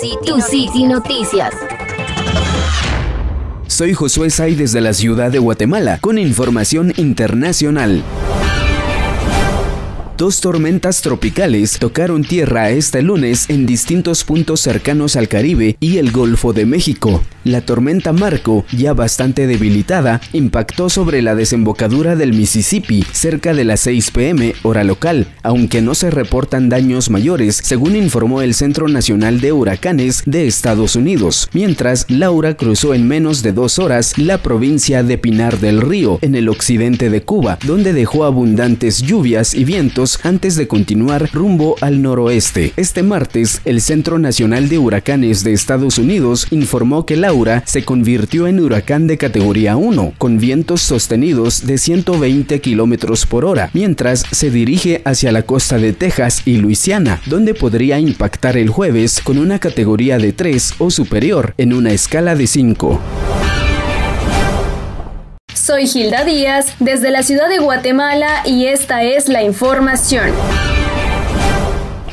Tu City Noticias. Soy Josué Say desde la ciudad de Guatemala con información internacional. Dos tormentas tropicales tocaron tierra este lunes en distintos puntos cercanos al Caribe y el Golfo de México. La tormenta Marco, ya bastante debilitada, impactó sobre la desembocadura del Mississippi cerca de las 6 pm hora local, aunque no se reportan daños mayores, según informó el Centro Nacional de Huracanes de Estados Unidos, mientras Laura cruzó en menos de dos horas la provincia de Pinar del Río, en el occidente de Cuba, donde dejó abundantes lluvias y vientos antes de continuar rumbo al noroeste. Este martes, el Centro Nacional de Huracanes de Estados Unidos informó que Laura se convirtió en huracán de categoría 1, con vientos sostenidos de 120 kilómetros por hora, mientras se dirige hacia la costa de Texas y Luisiana, donde podría impactar el jueves con una categoría de 3 o superior en una escala de 5. Soy Gilda Díaz desde la ciudad de Guatemala y esta es la información.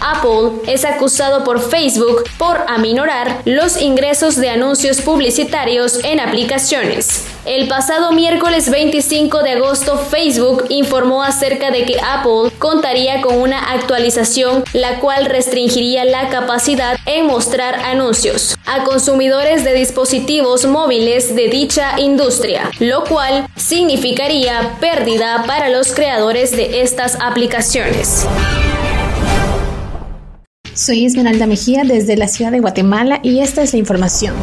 Apple es acusado por Facebook por aminorar los ingresos de anuncios publicitarios en aplicaciones. El pasado miércoles 25 de agosto, Facebook informó acerca de que Apple contaría con una actualización la cual restringiría la capacidad en mostrar anuncios a consumidores de dispositivos móviles de dicha industria, lo cual significaría pérdida para los creadores de estas aplicaciones. Soy Esmeralda Mejía desde la ciudad de Guatemala y esta es la información.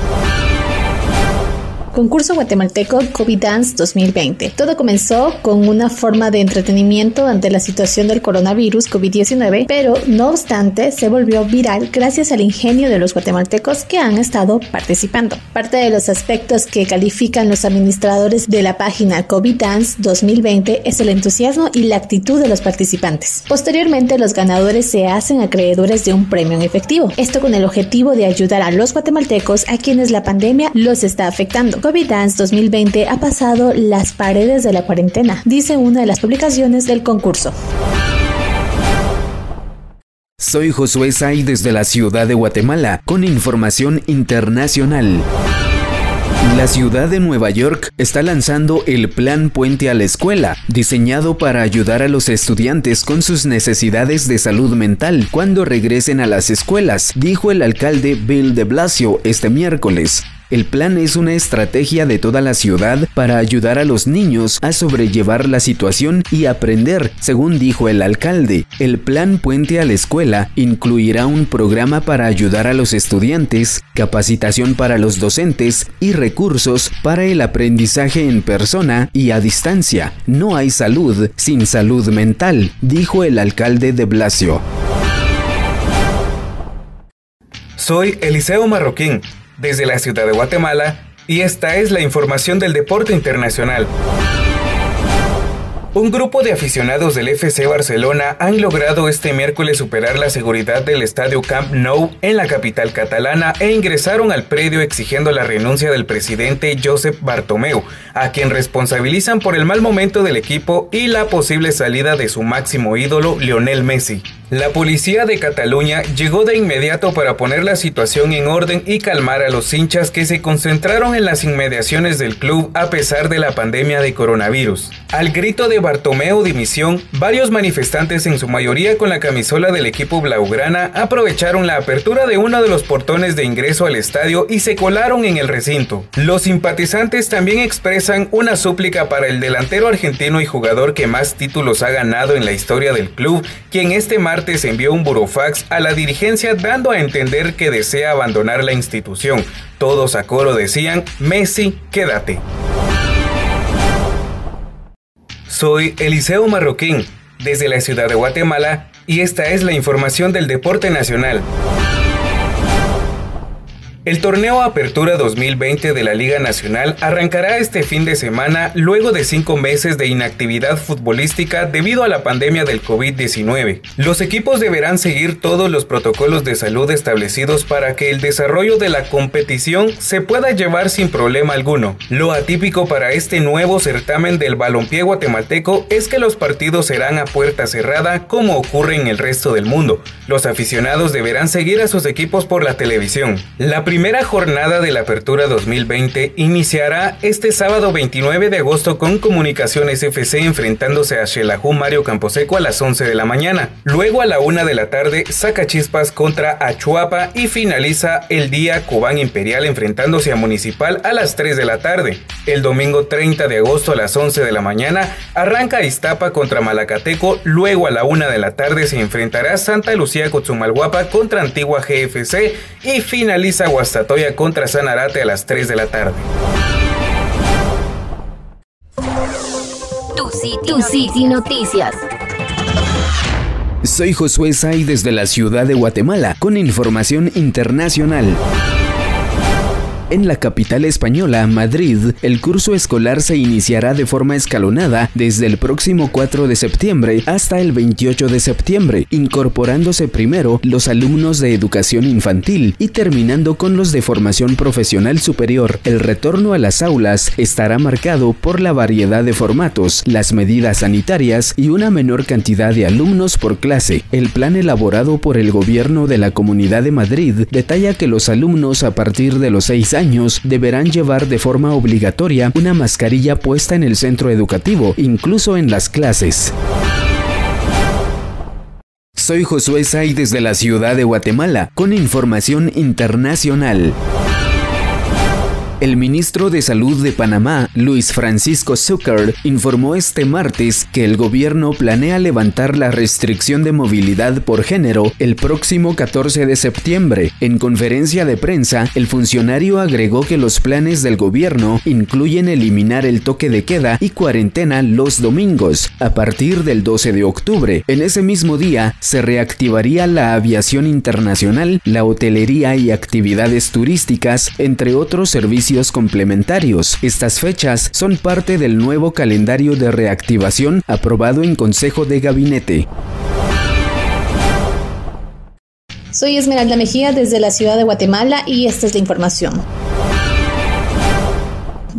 Concurso guatemalteco COVID Dance 2020. Todo comenzó con una forma de entretenimiento ante la situación del coronavirus COVID-19, pero no obstante se volvió viral gracias al ingenio de los guatemaltecos que han estado participando. Parte de los aspectos que califican los administradores de la página COVID Dance 2020 es el entusiasmo y la actitud de los participantes. Posteriormente, los ganadores se hacen acreedores de un premio en efectivo, esto con el objetivo de ayudar a los guatemaltecos a quienes la pandemia los está afectando. COVID Dance 2020 ha pasado las paredes de la cuarentena, dice una de las publicaciones del concurso. Soy Josué Say desde la ciudad de Guatemala con información internacional. La ciudad de Nueva York está lanzando el Plan Puente a la Escuela, diseñado para ayudar a los estudiantes con sus necesidades de salud mental cuando regresen a las escuelas, dijo el alcalde Bill de Blasio este miércoles. El plan es una estrategia de toda la ciudad para ayudar a los niños a sobrellevar la situación y aprender, según dijo el alcalde. El plan Puente a la Escuela incluirá un programa para ayudar a los estudiantes, capacitación para los docentes y recursos para el aprendizaje en persona y a distancia. No hay salud sin salud mental, dijo el alcalde de Blasio. Soy Eliseo Marroquín desde la ciudad de Guatemala y esta es la información del deporte internacional. Un grupo de aficionados del FC Barcelona han logrado este miércoles superar la seguridad del estadio Camp Nou en la capital catalana e ingresaron al predio exigiendo la renuncia del presidente Josep Bartomeu, a quien responsabilizan por el mal momento del equipo y la posible salida de su máximo ídolo Lionel Messi. La policía de Cataluña llegó de inmediato para poner la situación en orden y calmar a los hinchas que se concentraron en las inmediaciones del club a pesar de la pandemia de coronavirus. Al grito de Bartomeu dimisión, varios manifestantes en su mayoría con la camisola del equipo blaugrana aprovecharon la apertura de uno de los portones de ingreso al estadio y se colaron en el recinto. Los simpatizantes también expresan una súplica para el delantero argentino y jugador que más títulos ha ganado en la historia del club, quien este martes envió un burofax a la dirigencia dando a entender que desea abandonar la institución. Todos a coro decían, Messi, quédate. Soy Eliseo Marroquín, desde la ciudad de Guatemala, y esta es la información del deporte nacional. El torneo Apertura 2020 de la Liga Nacional arrancará este fin de semana luego de cinco meses de inactividad futbolística debido a la pandemia del COVID-19. Los equipos deberán seguir todos los protocolos de salud establecidos para que el desarrollo de la competición se pueda llevar sin problema alguno. Lo atípico para este nuevo certamen del balompié guatemalteco es que los partidos serán a puerta cerrada como ocurre en el resto del mundo. Los aficionados deberán seguir a sus equipos por la televisión. La jornada de la Apertura 2020 iniciará este sábado 29 de agosto con Comunicaciones FC enfrentándose a Xelajú Mario Camposeco a las 11 de la mañana. Luego a la 1 de la tarde saca chispas contra Achuapa y finaliza el día Cobán Imperial enfrentándose a Municipal a las 3 de la tarde. El domingo 30 de agosto a las 11 de la mañana arranca Iztapa contra Malacateco, luego a la 1 de la tarde se enfrentará Santa Lucía Cotzumalguapa contra Antigua GFC y finaliza Guastatoya contra Sanarate a las 3 de la tarde. Tu City, Noticias. Soy Josué Say desde la ciudad de Guatemala con información internacional. En la capital española, Madrid, el curso escolar se iniciará de forma escalonada desde el próximo 4 de septiembre hasta el 28 de septiembre, incorporándose primero los alumnos de educación infantil y terminando con los de formación profesional superior. El retorno a las aulas estará marcado por la variedad de formatos, las medidas sanitarias y una menor cantidad de alumnos por clase. El plan elaborado por el gobierno de la Comunidad de Madrid detalla que los alumnos a partir de los 6 años deberán llevar de forma obligatoria una mascarilla puesta en el centro educativo, incluso en las clases. Soy Josué Say desde la ciudad de Guatemala con información internacional. El ministro de Salud de Panamá, Luis Francisco Zucker, informó este martes que el gobierno planea levantar la restricción de movilidad por género el próximo 14 de septiembre. En conferencia de prensa, el funcionario agregó que los planes del gobierno incluyen eliminar el toque de queda y cuarentena los domingos a partir del 12 de octubre. En ese mismo día se reactivaría la aviación internacional, la hotelería y actividades turísticas, entre otros complementarios. Estas fechas son parte del nuevo calendario de reactivación aprobado en Consejo de Gabinete. Soy Esmeralda Mejía desde la ciudad de Guatemala y esta es la información.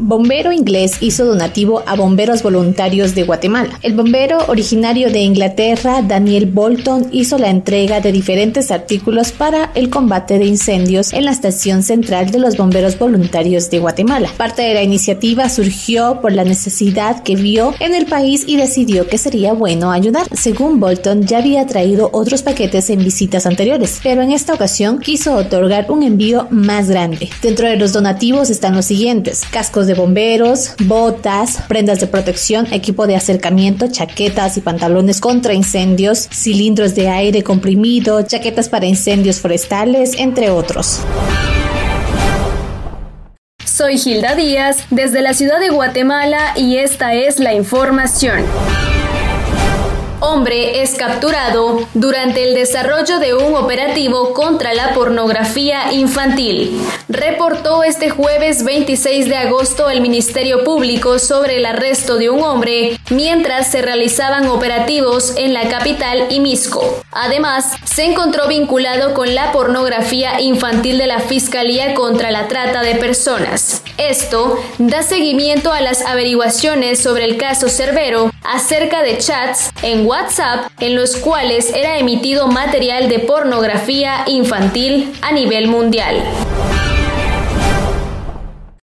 Bombero inglés hizo donativo a bomberos voluntarios de Guatemala. El bombero originario de Inglaterra, Daniel Bolton, hizo la entrega de diferentes artículos para el combate de incendios en la estación central de los bomberos voluntarios de Guatemala. Parte de la iniciativa surgió por la necesidad que vio en el país y decidió que sería bueno ayudar. Según Bolton, ya había traído otros paquetes en visitas anteriores, pero en esta ocasión quiso otorgar un envío más grande. Dentro de los donativos están los siguientes: cascos de bomberos, botas, prendas de protección, equipo de acercamiento, chaquetas y pantalones contra incendios, cilindros de aire comprimido, chaquetas para incendios forestales, entre otros. Soy Gilda Díaz desde la ciudad de Guatemala y esta es la información hombre es capturado durante el desarrollo de un operativo contra la pornografía infantil. Reportó este jueves 26 de agosto el Ministerio Público sobre el arresto de un hombre mientras se realizaban operativos en la capital y Misco. Además, se encontró vinculado con la pornografía infantil de la Fiscalía contra la Trata de Personas. Esto da seguimiento a las averiguaciones sobre el caso Cerbero acerca de chats en WhatsApp en los cuales era emitido material de pornografía infantil a nivel mundial.